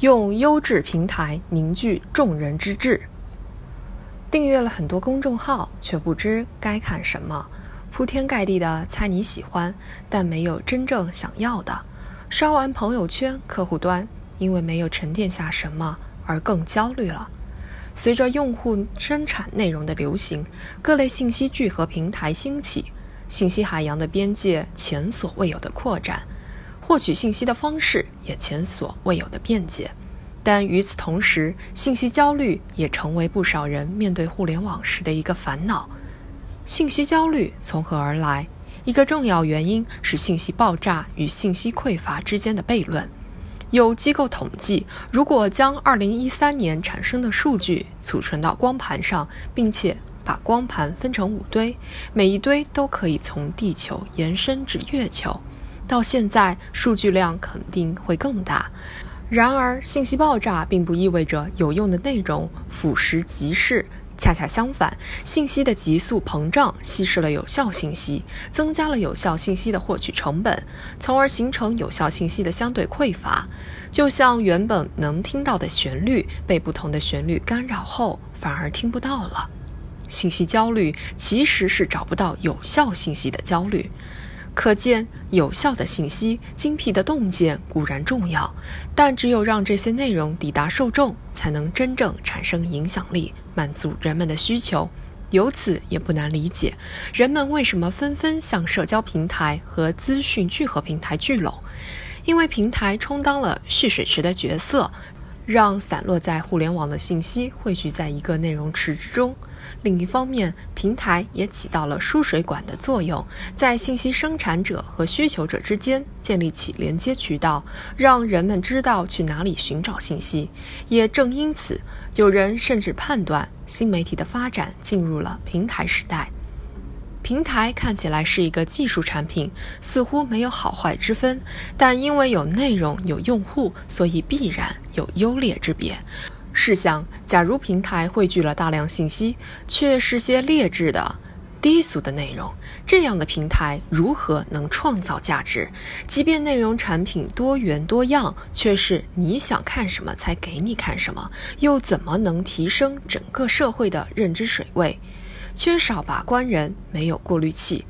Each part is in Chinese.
用优质平台凝聚众人之智。订阅了很多公众号，却不知该看什么，铺天盖地的猜你喜欢，但没有真正想要的。刷完朋友圈，客户端因为没有沉淀下什么而更焦虑了。随着用户生产内容的流行，各类信息聚合平台兴起，信息海洋的边界前所未有的扩展。获取信息的方式也前所未有的便捷，但与此同时，信息焦虑也成为不少人面对互联网时的一个烦恼。信息焦虑从何而来？一个重要原因是信息爆炸与信息匮乏之间的悖论。有机构统计，如果将2013年产生的数据储存到光盘上，并且把光盘分成五堆，每一堆都可以从地球延伸至月球。到现在，数据量肯定会更大。然而，信息爆炸并不意味着有用的内容腐蚀即逝，恰恰相反，信息的急速膨胀稀释了有效信息，增加了有效信息的获取成本，从而形成有效信息的相对匮乏。就像原本能听到的旋律被不同的旋律干扰后，反而听不到了。信息焦虑其实是找不到有效信息的焦虑。可见，有效的信息、精辟的洞见固然重要，但只有让这些内容抵达受众，才能真正产生影响力，满足人们的需求。由此也不难理解，人们为什么纷纷向社交平台和资讯聚合平台聚拢，因为平台充当了蓄水池的角色。让散落在互联网的信息汇聚在一个内容池之中。另一方面，平台也起到了输水管的作用，在信息生产者和需求者之间建立起连接渠道，让人们知道去哪里寻找信息。也正因此，有人甚至判断新媒体的发展进入了平台时代。平台看起来是一个技术产品，似乎没有好坏之分，但因为有内容、有用户，所以必然有优劣之别。试想，假如平台汇聚了大量信息，却是些劣质的、低俗的内容，这样的平台如何能创造价值？即便内容产品多元多样，却是你想看什么才给你看什么，又怎么能提升整个社会的认知水位？缺少把关人，没有过滤器，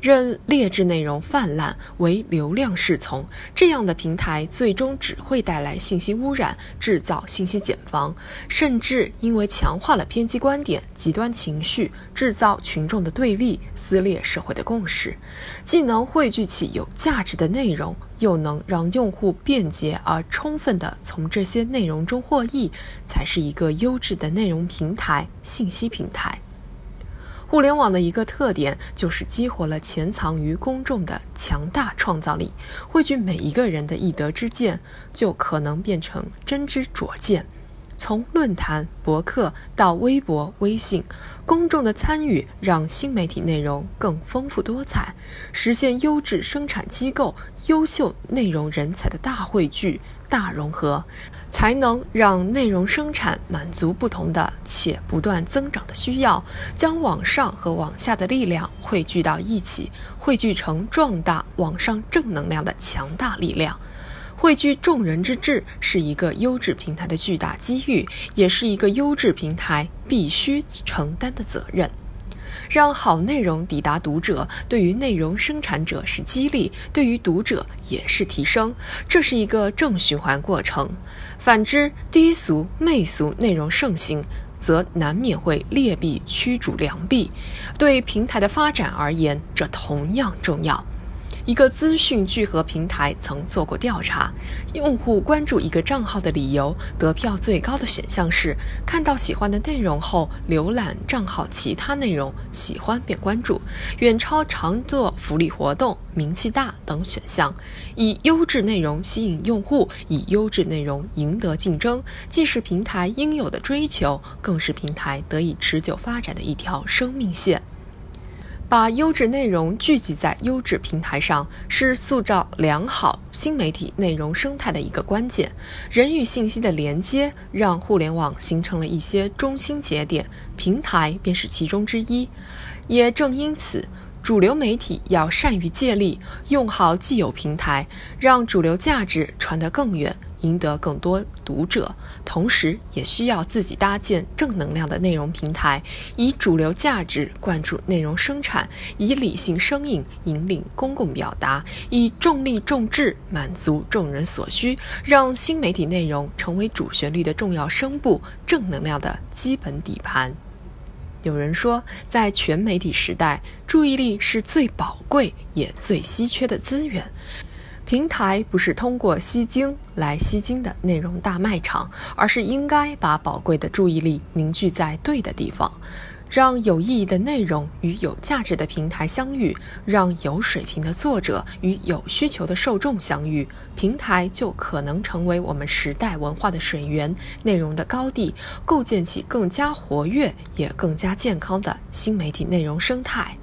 任劣质内容泛滥，为流量侍从，这样的平台最终只会带来信息污染，制造信息茧房，甚至因为强化了偏激观点、极端情绪，制造群众的对立，撕裂社会的共识。既能汇聚起有价值的内容，又能让用户便捷而充分地从这些内容中获益，才是一个优质的内容平台、信息平台。互联网的一个特点就是激活了潜藏于公众的强大创造力，汇聚每一个人的一德之见，就可能变成真知灼见。从论坛、博客到微博、微信，公众的参与让新媒体内容更丰富多彩，实现优质生产机构、优秀内容人才的大汇聚。大融合，才能让内容生产满足不同的且不断增长的需要，将网上和网下的力量汇聚到一起，汇聚成壮大网上正能量的强大力量。汇聚众人之智是一个优质平台的巨大机遇，也是一个优质平台必须承担的责任。让好内容抵达读者，对于内容生产者是激励，对于读者也是提升，这是一个正循环过程。反之，低俗、媚俗内容盛行，则难免会劣币驱逐良币。对平台的发展而言，这同样重要。一个资讯聚合平台曾做过调查，用户关注一个账号的理由，得票最高的选项是看到喜欢的内容后浏览账号其他内容，喜欢便关注，远超常做福利活动、名气大等选项。以优质内容吸引用户，以优质内容赢得竞争，既是平台应有的追求，更是平台得以持久发展的一条生命线。把优质内容聚集在优质平台上，是塑造良好新媒体内容生态的一个关键。人与信息的连接，让互联网形成了一些中心节点，平台便是其中之一。也正因此，主流媒体要善于借力，用好既有平台，让主流价值传得更远，赢得更多读者，同时也需要自己搭建正能量的内容平台，以主流价值灌注内容生产，以理性声音引领公共表达，以重力重质满足众人所需，让新媒体内容成为主旋律的重要声部，正能量的基本底盘。有人说，在全媒体时代，注意力是最宝贵也最稀缺的资源。平台不是通过吸睛来吸睛的内容大卖场，而是应该把宝贵的注意力凝聚在对的地方。让有意义的内容与有价值的平台相遇，让有水平的作者与有需求的受众相遇，平台就可能成为我们时代文化的水源、内容的高地，构建起更加活跃也更加健康的新媒体内容生态。